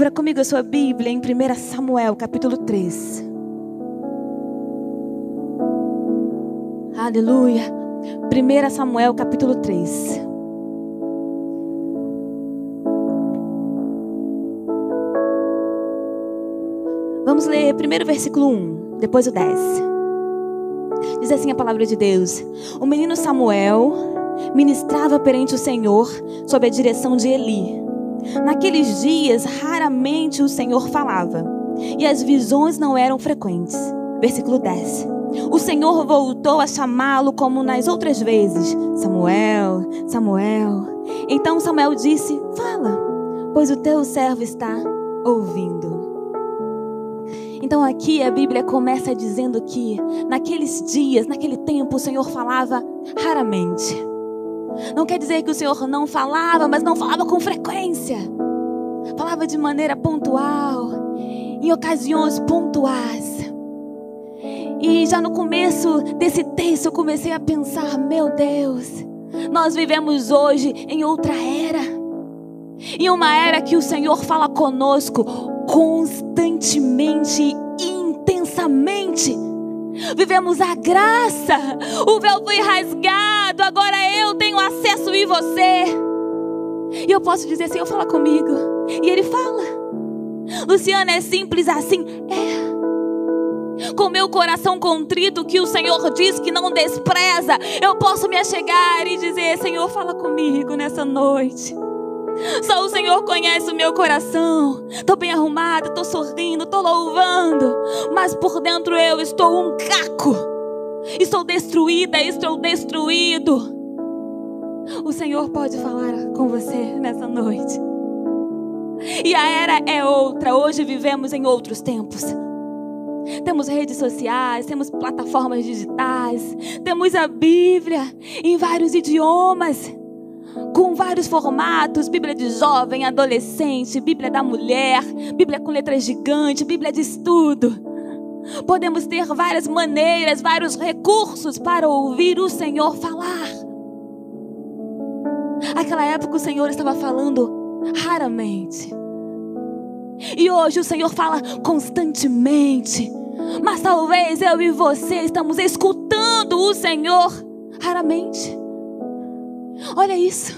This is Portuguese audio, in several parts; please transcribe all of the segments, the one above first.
Abra comigo a sua Bíblia em 1 Samuel, capítulo 3. Aleluia. 1 Samuel, capítulo 3. Vamos ler primeiro o versículo 1, depois o 10. Diz assim a palavra de Deus: O menino Samuel ministrava perante o Senhor sob a direção de Eli. Naqueles dias, raramente o Senhor falava, e as visões não eram frequentes. Versículo 10. O Senhor voltou a chamá-lo como nas outras vezes: Samuel, Samuel. Então Samuel disse: Fala, pois o teu servo está ouvindo. Então aqui a Bíblia começa dizendo que naqueles dias, naquele tempo, o Senhor falava raramente. Não quer dizer que o Senhor não falava, mas não falava com frequência. Falava de maneira pontual, em ocasiões pontuais. E já no começo desse texto eu comecei a pensar: meu Deus, nós vivemos hoje em outra era. Em uma era que o Senhor fala conosco constantemente intensamente. Vivemos a graça, o véu foi rasgado, agora eu tenho acesso e você. E eu posso dizer, Senhor, fala comigo. E Ele fala. Luciana, é simples assim? É. Com meu coração contrito, que o Senhor diz que não despreza, eu posso me achegar e dizer: Senhor, fala comigo nessa noite. Só o Senhor conhece o meu coração. Estou bem arrumada, estou sorrindo, estou louvando. Mas por dentro eu estou um caco. Estou destruída, estou destruído. O Senhor pode falar com você nessa noite. E a era é outra. Hoje vivemos em outros tempos. Temos redes sociais, temos plataformas digitais, temos a Bíblia em vários idiomas com vários formatos: Bíblia de jovem, adolescente, Bíblia da mulher, Bíblia com letras gigantes, Bíblia de estudo. Podemos ter várias maneiras, vários recursos para ouvir o Senhor falar. Aquela época o Senhor estava falando raramente. E hoje o Senhor fala constantemente. Mas talvez eu e você estamos escutando o Senhor raramente. Olha isso.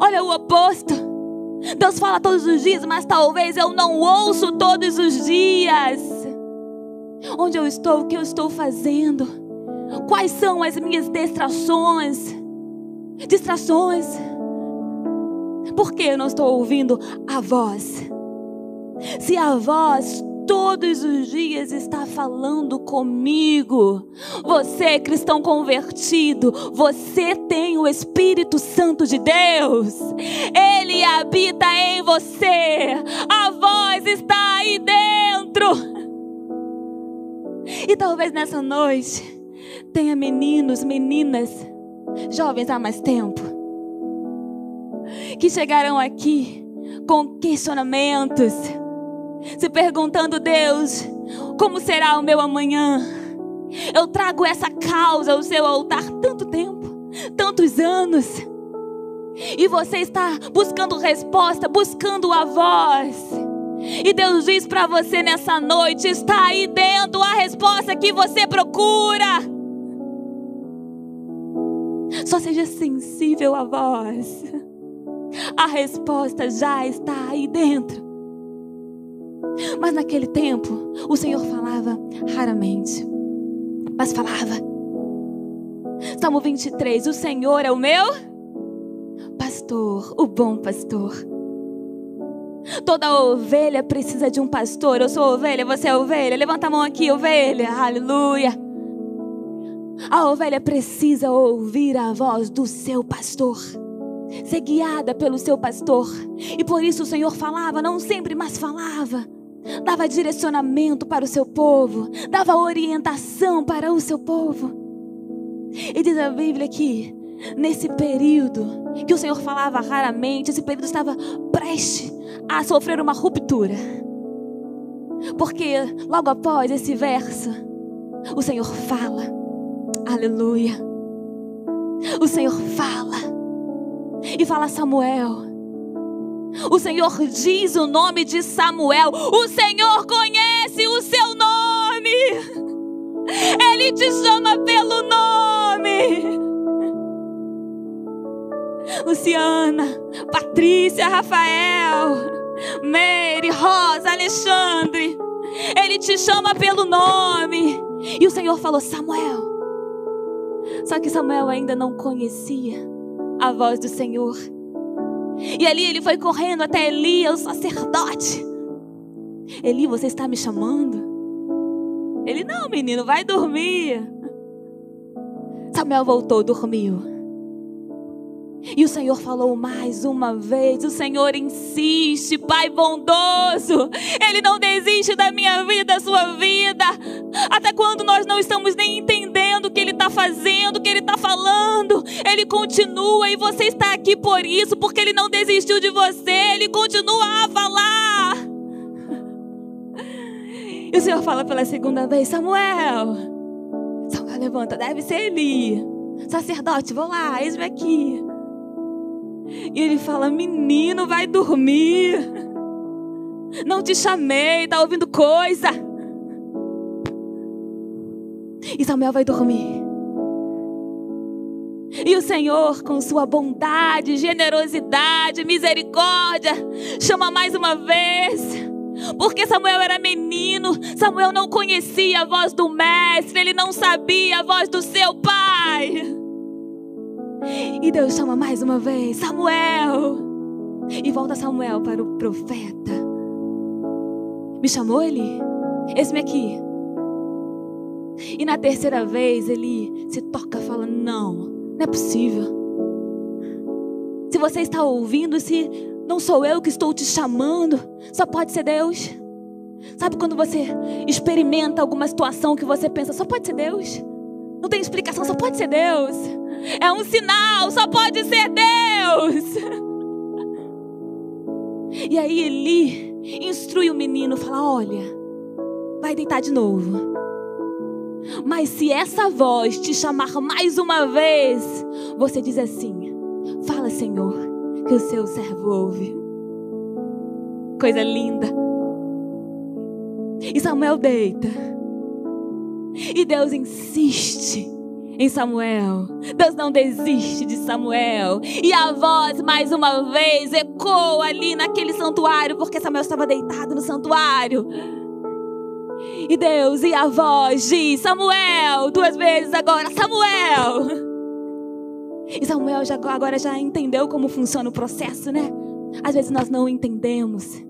Olha o oposto. Deus fala todos os dias, mas talvez eu não ouço todos os dias. Onde eu estou, o que eu estou fazendo? Quais são as minhas distrações? Distrações. Por que eu não estou ouvindo a voz? Se a voz todos os dias está falando comigo. Você, cristão convertido, você tem o Espírito Santo de Deus. Ele habita em você. A voz está aí dentro. E talvez nessa noite tenha meninos, meninas, jovens há mais tempo, que chegaram aqui com questionamentos se perguntando, Deus, como será o meu amanhã? Eu trago essa causa ao seu altar tanto tempo, tantos anos. E você está buscando resposta, buscando a voz. E Deus diz para você nessa noite: está aí dentro a resposta que você procura. Só seja sensível à voz. A resposta já está aí dentro. Mas naquele tempo, o Senhor falava raramente, mas falava. Salmo 23: O Senhor é o meu pastor, o bom pastor. Toda ovelha precisa de um pastor. Eu sou ovelha, você é ovelha. Levanta a mão aqui, ovelha. Aleluia. A ovelha precisa ouvir a voz do seu pastor, ser guiada pelo seu pastor. E por isso o Senhor falava, não sempre, mas falava dava direcionamento para o seu povo, dava orientação para o seu povo. E diz a Bíblia que nesse período que o Senhor falava raramente, esse período estava prestes a sofrer uma ruptura. Porque logo após esse verso, o Senhor fala. Aleluia. O Senhor fala. E fala a Samuel: O Senhor diz o nome de Samuel. O Senhor conhece o seu nome. Ele te chama pelo nome. Luciana, Patrícia, Rafael, Mary, Rosa, Alexandre. Ele te chama pelo nome. E o Senhor falou: Samuel. Só que Samuel ainda não conhecia a voz do Senhor. E ali ele foi correndo até Eli, o sacerdote. Eli, você está me chamando? Ele, não, menino, vai dormir. Samuel voltou, dormiu. E o Senhor falou mais uma vez: o Senhor insiste, Pai bondoso, Ele não desiste da minha vida, da sua vida. Até quando nós não estamos nem entendendo está fazendo, o que Ele está falando, Ele continua e você está aqui por isso, porque Ele não desistiu de você, Ele continua a falar. E o Senhor fala pela segunda vez: Samuel, Samuel levanta, deve ser Eli. Sacerdote, vou lá, eis-me aqui. E ele fala: Menino, vai dormir. Não te chamei, tá ouvindo coisa. E Samuel vai dormir. E o Senhor, com sua bondade, generosidade, misericórdia, chama mais uma vez. Porque Samuel era menino, Samuel não conhecia a voz do mestre, ele não sabia a voz do seu pai. E Deus chama mais uma vez: Samuel. E volta Samuel para o profeta. Me chamou ele? Esse-me aqui. E na terceira vez ele se toca e fala: Não, não é possível. Se você está ouvindo, se não sou eu que estou te chamando, só pode ser Deus. Sabe quando você experimenta alguma situação que você pensa, só pode ser Deus? Não tem explicação, só pode ser Deus. É um sinal, só pode ser Deus. E aí Eli instrui o menino, fala: Olha, vai deitar de novo. Mas se essa voz te chamar mais uma vez, você diz assim: Fala, Senhor, que o seu servo ouve. Coisa linda. E Samuel deita. E Deus insiste em Samuel. Deus não desiste de Samuel. E a voz, mais uma vez, ecoa ali naquele santuário, porque Samuel estava deitado no santuário. E Deus, e a voz diz: Samuel, duas vezes agora, Samuel. E Samuel já, agora já entendeu como funciona o processo, né? Às vezes nós não entendemos.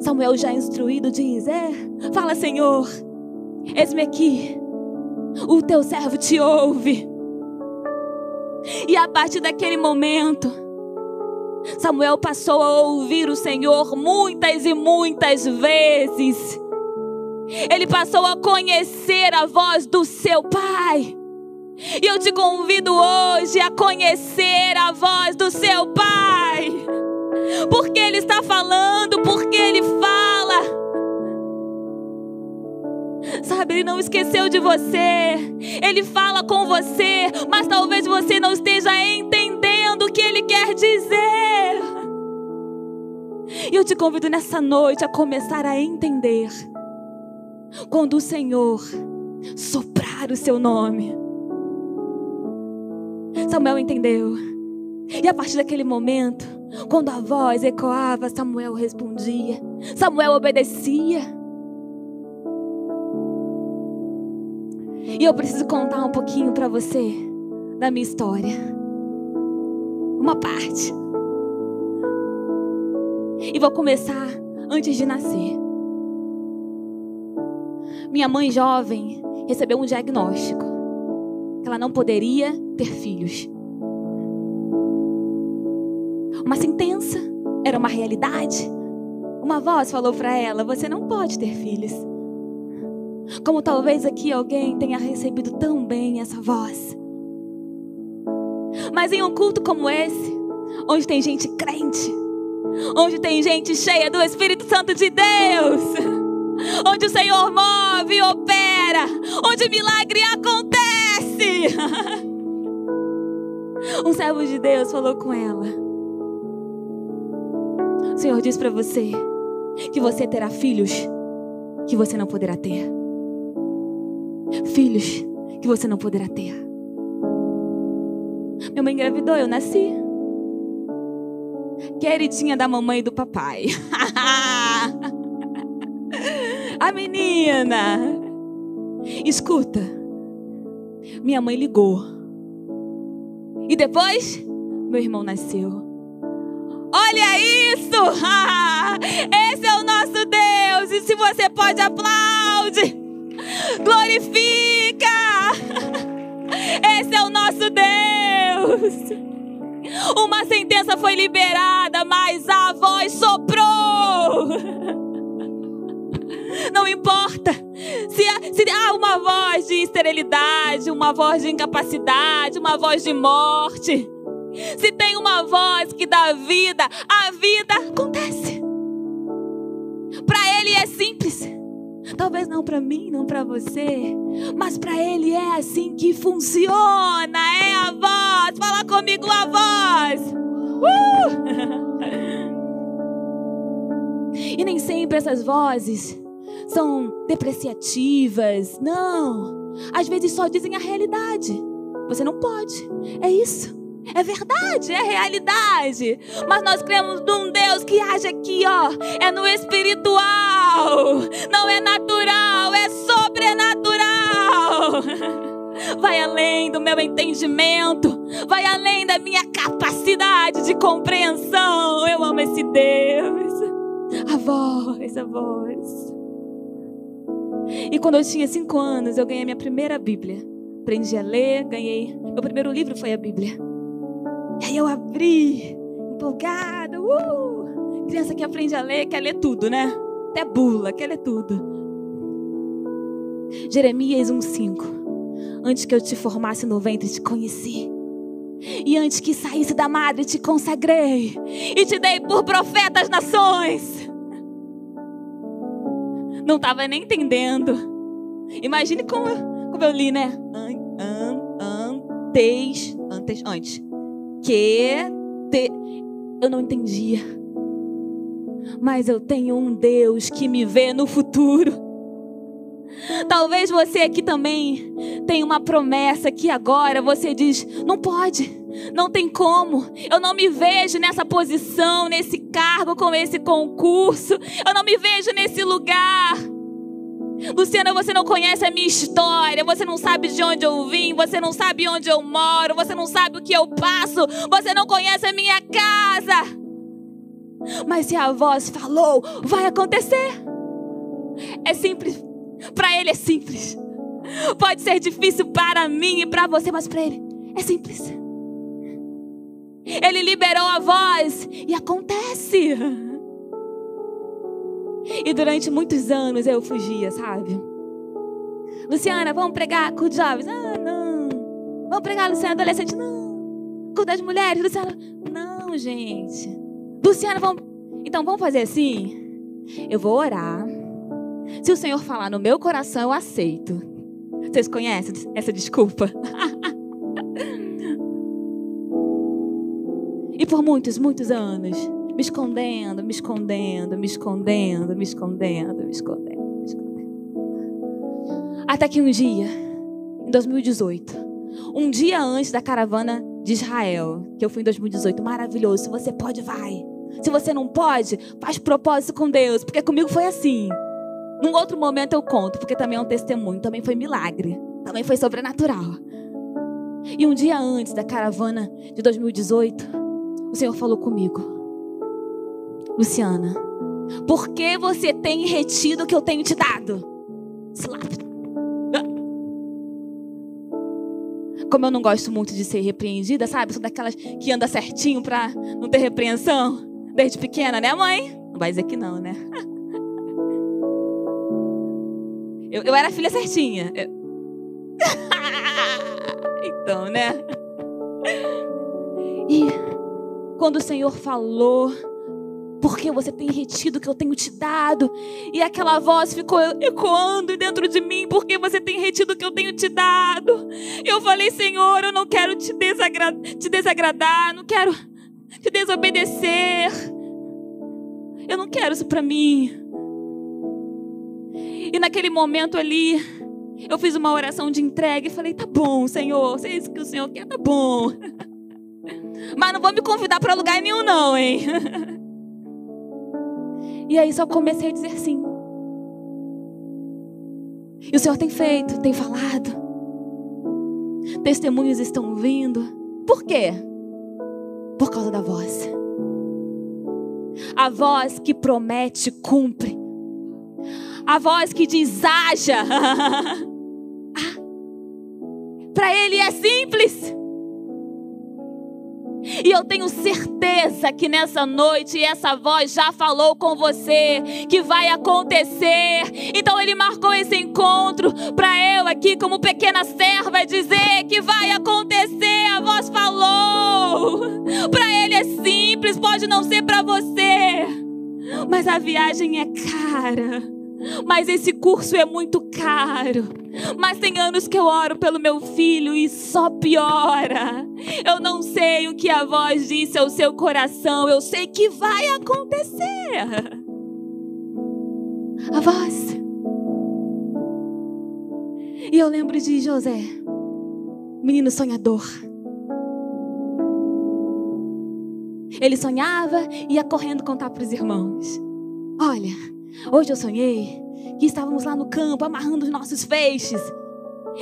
Samuel já instruído diz: É, fala, Senhor. Eis-me aqui. O teu servo te ouve. E a partir daquele momento, Samuel passou a ouvir o Senhor muitas e muitas vezes. Ele passou a conhecer a voz do seu pai. E eu te convido hoje a conhecer a voz do seu pai. Porque ele está falando, porque ele fala. Sabe, Ele não esqueceu de você. Ele fala com você, mas talvez você não esteja entendendo o que Ele quer dizer. E eu te convido nessa noite a começar a entender. Quando o Senhor soprar o seu nome. Samuel entendeu. E a partir daquele momento, quando a voz ecoava, Samuel respondia. Samuel obedecia. E eu preciso contar um pouquinho para você da minha história. Uma parte. E vou começar antes de nascer. Minha mãe jovem recebeu um diagnóstico que ela não poderia ter filhos. Uma sentença era uma realidade. Uma voz falou para ela: Você não pode ter filhos. Como talvez aqui alguém tenha recebido tão bem essa voz. Mas em um culto como esse, onde tem gente crente, onde tem gente cheia do Espírito Santo de Deus, onde o Senhor move e opera, onde milagre acontece. Um servo de Deus falou com ela: O Senhor diz para você que você terá filhos que você não poderá ter. Filhos que você não poderá ter. Minha mãe engravidou, eu nasci. Queridinha da mamãe e do papai. Menina. Escuta. Minha mãe ligou. E depois, meu irmão nasceu. Olha isso! Esse é o nosso Deus. E se você pode, aplaude. Glorifica. Esse é o nosso Deus. Uma sentença foi liberada, mas a voz soprou. Não importa se há, se há uma voz de esterilidade, uma voz de incapacidade, uma voz de morte. Se tem uma voz que dá vida, a vida acontece. Para ele é simples. Talvez não para mim, não para você, mas para ele é assim que funciona. É a voz. Fala comigo a voz. Uh! e nem sempre essas vozes são depreciativas. Não. Às vezes só dizem a realidade. Você não pode. É isso. É verdade, é realidade. Mas nós cremos num Deus que age aqui, ó. É no espiritual. Não é natural, é sobrenatural. Vai além do meu entendimento. Vai além da minha capacidade de compreensão. Eu amo esse Deus. A voz, a voz. E quando eu tinha cinco anos, eu ganhei minha primeira Bíblia. Aprendi a ler, ganhei. Meu primeiro livro foi a Bíblia. E aí eu abri, empolgada. Uh! Criança que aprende a ler, quer ler tudo, né? Até bula, quer ler tudo. Jeremias 1,5. Antes que eu te formasse no ventre, te conheci. E antes que saísse da madre, te consagrei. E te dei por profeta às nações. Não estava nem entendendo. Imagine como, como eu li, né? Antes, antes, antes que te... eu não entendia. Mas eu tenho um Deus que me vê no futuro. Talvez você aqui também tenha uma promessa que agora você diz: não pode, não tem como, eu não me vejo nessa posição, nesse cargo, com esse concurso, eu não me vejo nesse lugar. Luciana, você não conhece a minha história, você não sabe de onde eu vim, você não sabe onde eu moro, você não sabe o que eu passo, você não conhece a minha casa. Mas se a voz falou, vai acontecer. É simples. Para ele é simples. Pode ser difícil para mim e para você, mas para ele é simples. Ele liberou a voz e acontece. E durante muitos anos eu fugia, sabe? Luciana, vamos pregar com os jovens? Ah, não. Vamos pregar, Luciana, adolescente? Não. Com das mulheres? Luciana? Não, gente. Luciana, vamos. Então vamos fazer assim? Eu vou orar. Se o Senhor falar no meu coração, eu aceito. Vocês conhecem essa desculpa? e por muitos, muitos anos, me escondendo, me escondendo, me escondendo, me escondendo, me escondendo, me escondendo. Até que um dia, em 2018, um dia antes da caravana de Israel, que eu fui em 2018, maravilhoso. Se você pode, vai. Se você não pode, faz propósito com Deus, porque comigo foi assim. Num outro momento eu conto, porque também é um testemunho, também foi milagre, também foi sobrenatural. E um dia antes da caravana de 2018, o Senhor falou comigo. Luciana, por que você tem retido o que eu tenho te dado? Como eu não gosto muito de ser repreendida, sabe? Sou daquelas que anda certinho pra não ter repreensão. Desde pequena, né, mãe? Não vai dizer que não, né? Eu, eu era filha certinha. Eu... então, né? E quando o Senhor falou porque você tem retido o que eu tenho te dado. E aquela voz ficou ecoando dentro de mim, porque você tem retido o que eu tenho te dado. Eu falei, Senhor, eu não quero te, desagra te desagradar, não quero te desobedecer. Eu não quero isso para mim. E naquele momento ali, eu fiz uma oração de entrega e falei: tá bom, Senhor, se é isso que o Senhor quer, tá bom. Mas não vou me convidar para lugar nenhum, não, hein? E aí só comecei a dizer sim. E o Senhor tem feito, tem falado. Testemunhos estão vindo. Por quê? Por causa da voz. A voz que promete, cumpre. A voz que diz, haja. Para Ele é simples. E eu tenho certeza que nessa noite essa voz já falou com você que vai acontecer. Então ele marcou esse encontro para eu aqui como pequena serva dizer que vai acontecer. A voz falou. Para ele é simples, pode não ser para você. Mas a viagem é cara. Mas esse curso é muito caro. Mas tem anos que eu oro pelo meu filho e só piora. Eu não sei o que a voz disse ao seu coração. Eu sei que vai acontecer. A voz. E eu lembro de José, menino sonhador. Ele sonhava e ia correndo contar para os irmãos. Olha, Hoje eu sonhei que estávamos lá no campo amarrando os nossos feixes.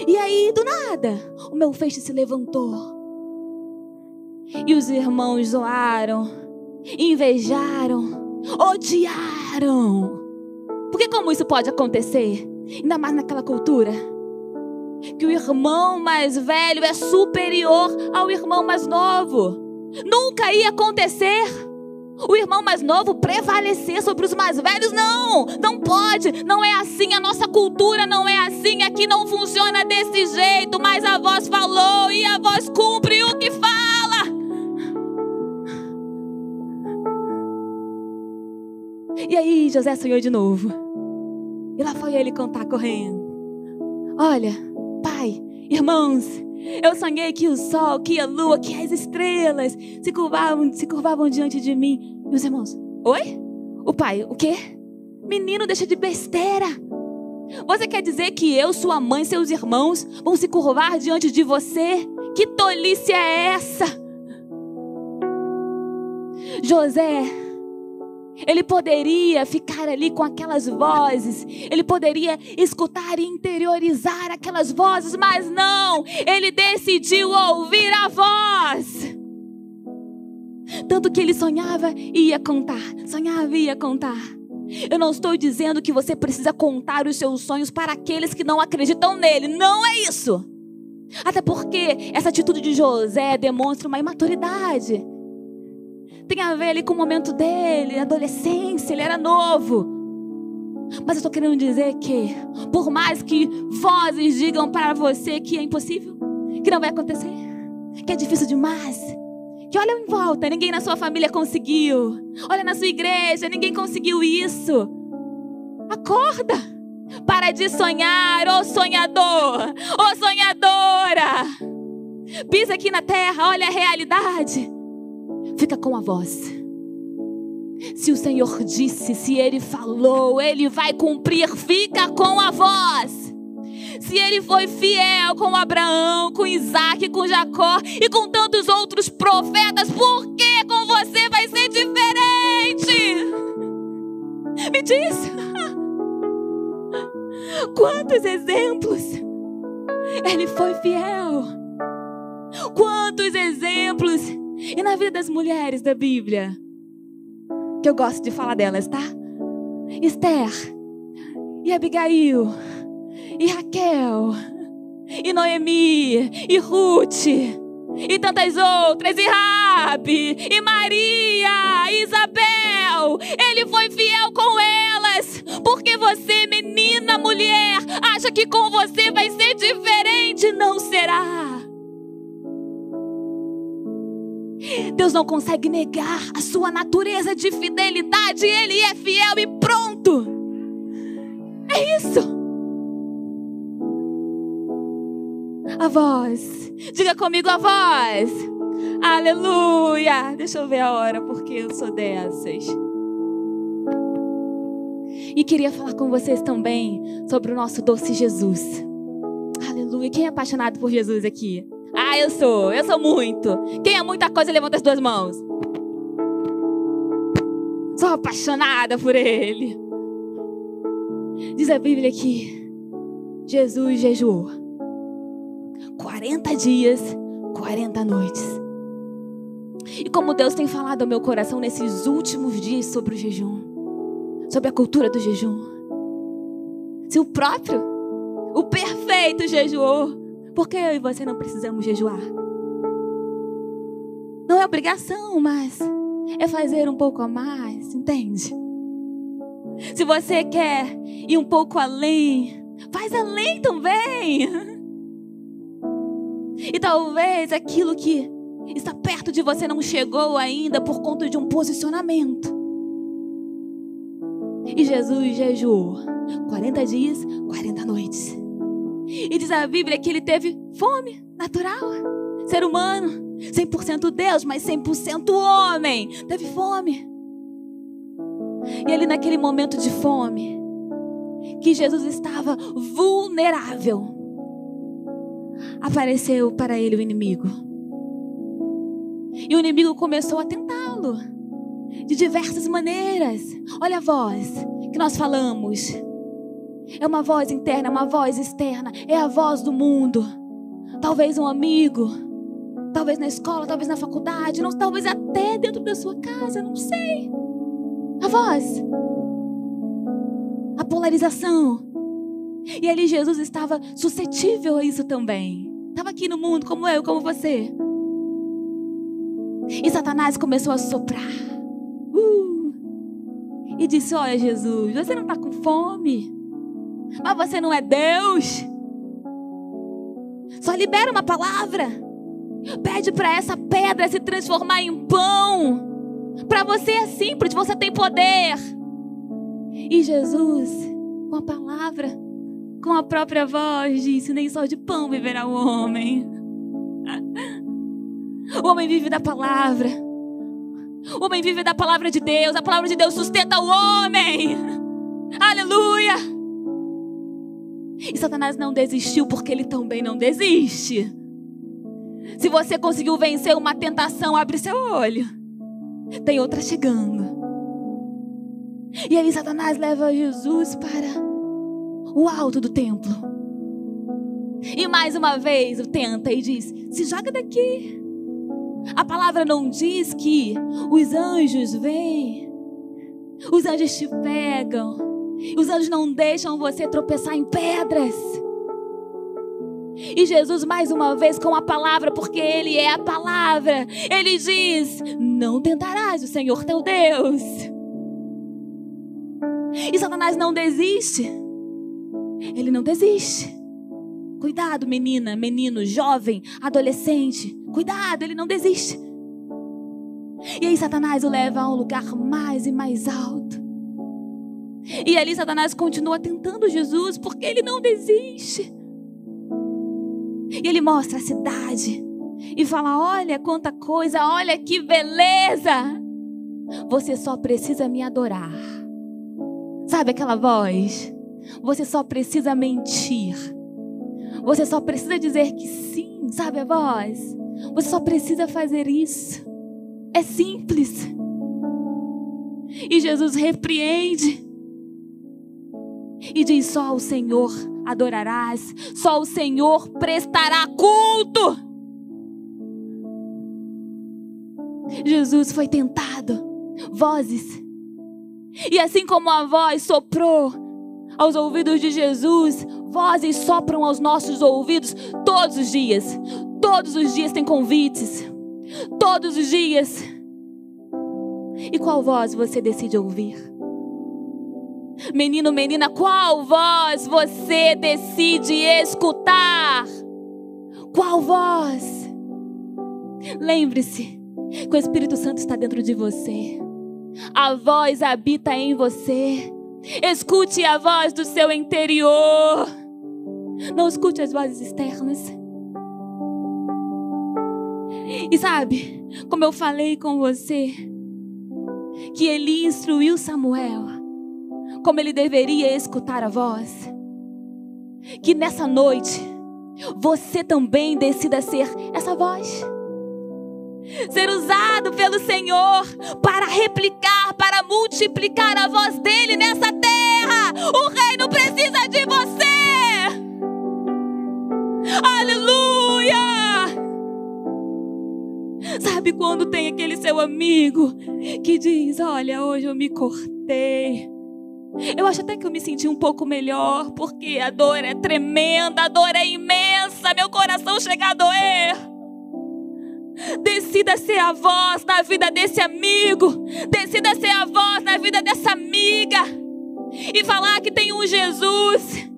E aí, do nada, o meu feixe se levantou. E os irmãos zoaram, invejaram, odiaram. Porque como isso pode acontecer? Ainda mais naquela cultura. Que o irmão mais velho é superior ao irmão mais novo. Nunca ia acontecer o irmão mais novo prevalecer sobre os mais velhos. Não, não pode, não é assim. A nossa cultura não é assim. Aqui não funciona desse jeito. Mas a voz falou e a voz cumpre o que fala. E aí José sonhou de novo. E lá foi ele contar correndo. Olha, pai, irmãos, eu sonhei que o sol, que a lua, que as estrelas se curvavam, se curvavam diante de mim. E os irmãos, oi? O pai, o quê? Menino, deixa de besteira. Você quer dizer que eu, sua mãe, seus irmãos vão se curvar diante de você? Que tolice é essa? José ele poderia ficar ali com aquelas vozes, ele poderia escutar e interiorizar aquelas vozes, mas não, ele decidiu ouvir a voz. Tanto que ele sonhava e ia contar, sonhava e ia contar. Eu não estou dizendo que você precisa contar os seus sonhos para aqueles que não acreditam nele, não é isso. Até porque essa atitude de José demonstra uma imaturidade tem a ver ali com o momento dele, adolescência, ele era novo. Mas eu estou querendo dizer que, por mais que vozes digam para você que é impossível, que não vai acontecer, que é difícil demais, que olha em volta, ninguém na sua família conseguiu, olha na sua igreja, ninguém conseguiu isso. Acorda! Para de sonhar, ô sonhador, ô sonhadora. Pisa aqui na terra, olha a realidade. Fica com a voz. Se o Senhor disse, se Ele falou, Ele vai cumprir. Fica com a voz. Se Ele foi fiel com Abraão, com Isaac, com Jacó e com tantos outros profetas, por que com você vai ser diferente? Me diz. Quantos exemplos? Ele foi fiel. Quantos exemplos e na vida das mulheres da Bíblia, que eu gosto de falar delas, tá? Esther, e Abigail, e Raquel, e Noemi, e Ruth, e tantas outras, e Rabi, e Maria, e Isabel. Ele foi fiel com elas, porque você, menina, mulher, acha que com você vai ser diferente, não será. Deus não consegue negar a sua natureza de fidelidade. Ele é fiel e pronto. É isso. A voz. Diga comigo a voz. Aleluia. Deixa eu ver a hora, porque eu sou dessas. E queria falar com vocês também sobre o nosso doce Jesus. Aleluia. Quem é apaixonado por Jesus aqui? Ah, eu sou. Eu sou muito. Quem é muita coisa, levanta as duas mãos. Sou apaixonada por Ele. Diz a Bíblia que Jesus jejuou 40 dias, 40 noites. E como Deus tem falado ao meu coração nesses últimos dias sobre o jejum, sobre a cultura do jejum. Se o próprio, o perfeito jejuou, por que eu e você não precisamos jejuar? Não é obrigação, mas é fazer um pouco a mais, entende? Se você quer ir um pouco além, faz além também. E talvez aquilo que está perto de você não chegou ainda por conta de um posicionamento. E Jesus jejuou 40 dias, 40 noites. E diz a Bíblia que ele teve fome natural. Ser humano, 100% Deus, mas 100% homem. Teve fome. E ali naquele momento de fome, que Jesus estava vulnerável, apareceu para ele o inimigo. E o inimigo começou a tentá-lo de diversas maneiras. Olha a voz que nós falamos. É uma voz interna, é uma voz externa, é a voz do mundo. Talvez um amigo, talvez na escola, talvez na faculdade, não, talvez até dentro da sua casa, não sei. A voz. A polarização. E ali Jesus estava suscetível a isso também. Estava aqui no mundo, como eu, como você. E Satanás começou a soprar. Uh, e disse: Olha, Jesus, você não está com fome. Mas você não é Deus. Só libera uma palavra. Pede para essa pedra se transformar em pão. Para você é simples, você tem poder. E Jesus, com a palavra, com a própria voz, disse: Nem só de pão viverá o homem. O homem vive da palavra. O homem vive da palavra de Deus. A palavra de Deus sustenta o homem. Aleluia. E Satanás não desistiu porque ele também não desiste. Se você conseguiu vencer uma tentação, abre seu olho. Tem outra chegando. E aí Satanás leva Jesus para o alto do templo. E mais uma vez o tenta e diz: se joga daqui. A palavra não diz que os anjos vêm, os anjos te pegam, os anjos não deixam você tropeçar em pedras. E Jesus, mais uma vez, com a palavra, porque Ele é a palavra, Ele diz: Não tentarás o Senhor teu Deus. E Satanás não desiste. Ele não desiste. Cuidado, menina, menino, jovem, adolescente. Cuidado, ele não desiste. E aí Satanás o leva a um lugar mais e mais alto. E ali Satanás continua tentando Jesus porque ele não desiste. E ele mostra a cidade e fala: Olha quanta coisa, olha que beleza. Você só precisa me adorar. Sabe aquela voz? Você só precisa mentir. Você só precisa dizer que sim, sabe a voz? Você só precisa fazer isso. É simples. E Jesus repreende e diz: só ao Senhor adorarás, só o Senhor prestará culto. Jesus foi tentado, vozes. E assim como a voz soprou aos ouvidos de Jesus, vozes sopram aos nossos ouvidos todos os dias. Todos os dias tem convites. Todos os dias. E qual voz você decide ouvir? Menino, menina, qual voz você decide escutar? Qual voz? Lembre-se que o Espírito Santo está dentro de você. A voz habita em você. Escute a voz do seu interior. Não escute as vozes externas. E sabe, como eu falei com você, que Eli instruiu Samuel como ele deveria escutar a voz. Que nessa noite você também decida ser essa voz. Ser usado pelo Senhor para replicar, para multiplicar a voz dele nessa terra. O reino precisa de você. Aleluia! Sabe quando tem aquele seu amigo que diz: Olha, hoje eu me cortei. Eu acho até que eu me senti um pouco melhor, porque a dor é tremenda, a dor é imensa, meu coração chega a doer. Decida ser a voz na vida desse amigo, decida ser a voz na vida dessa amiga, e falar que tem um Jesus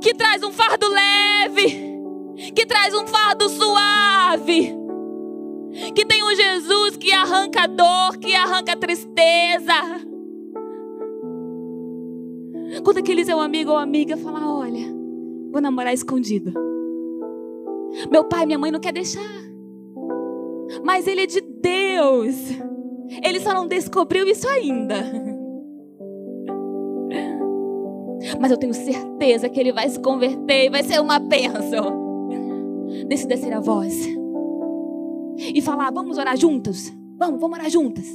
que traz um fardo leve, que traz um fardo suave, que tem um Jesus que arranca dor, que arranca tristeza quando aquele seu amigo ou amiga falar: Olha, vou namorar escondido. Meu pai e minha mãe não quer deixar. Mas ele é de Deus. Ele só não descobriu isso ainda. Mas eu tenho certeza que ele vai se converter e vai ser uma bênção. Decida ser a voz. E falar: Vamos orar juntos? Vamos, vamos orar juntas.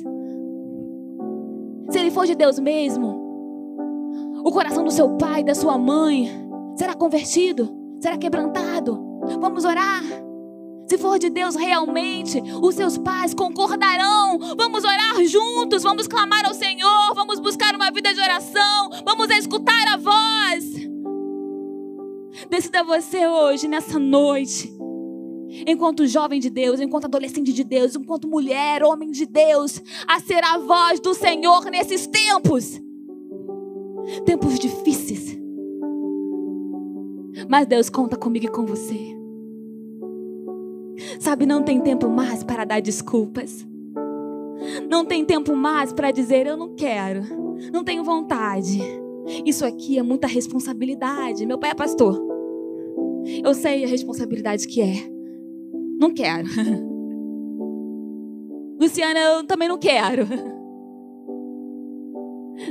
Se ele for de Deus mesmo, o coração do seu pai, da sua mãe, será convertido, será quebrantado. Vamos orar. Se for de Deus realmente, os seus pais concordarão. Vamos orar juntos, vamos clamar ao Senhor, vamos buscar uma vida de oração, vamos escutar a voz. Decida você hoje, nessa noite, enquanto jovem de Deus, enquanto adolescente de Deus, enquanto mulher, homem de Deus, a ser a voz do Senhor nesses tempos tempos difíceis. Mas Deus conta comigo e com você. Sabe, não tem tempo mais para dar desculpas. Não tem tempo mais para dizer eu não quero, não tenho vontade. Isso aqui é muita responsabilidade. Meu pai é pastor. Eu sei a responsabilidade que é. Não quero. Luciana, eu também não quero.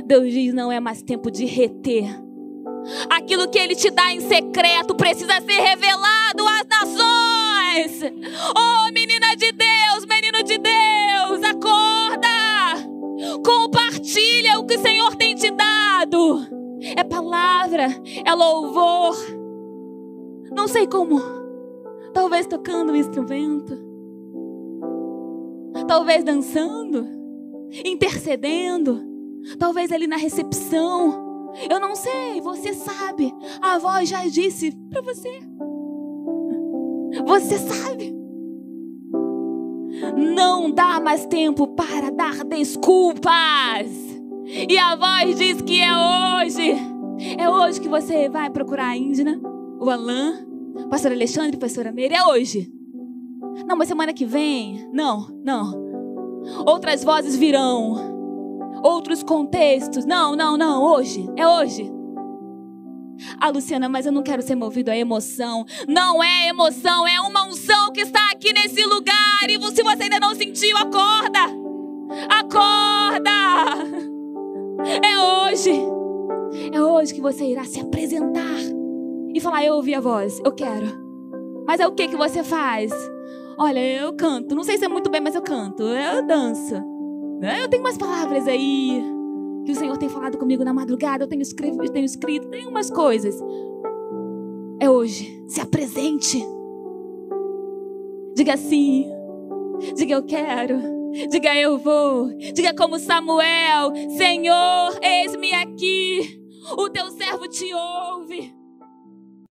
Deus diz: não é mais tempo de reter. Aquilo que Ele te dá em secreto precisa ser revelado às nações. Oh, menina de Deus, menino de Deus, acorda. Compartilha o que o Senhor tem te dado. É palavra, é louvor. Não sei como. Talvez tocando um instrumento. Talvez dançando, intercedendo Talvez ali na recepção. Eu não sei, você sabe. A voz já disse para você. Você sabe. Não dá mais tempo para dar desculpas. E a voz diz que é hoje. É hoje que você vai procurar a Índia, o Alain, o pastor Alexandre, pastora Meire. É hoje. Não, mas semana que vem. Não, não. Outras vozes virão outros contextos. Não, não, não, hoje, é hoje. Ah, Luciana, mas eu não quero ser movido a emoção. Não é emoção, é uma unção que está aqui nesse lugar. E se você ainda não sentiu, acorda. Acorda. É hoje. É hoje que você irá se apresentar e falar: Eu ouvi a voz, eu quero. Mas é o que que você faz? Olha, eu canto. Não sei se é muito bem, mas eu canto. Eu danço. Né? Eu tenho umas palavras aí que o Senhor tem falado comigo na madrugada. Eu tenho escrito, eu tenho escrito, tem umas coisas. É hoje. Se apresente. Diga sim. Diga eu quero. Diga eu vou. Diga como Samuel: Senhor, eis-me aqui. O teu servo te ouve.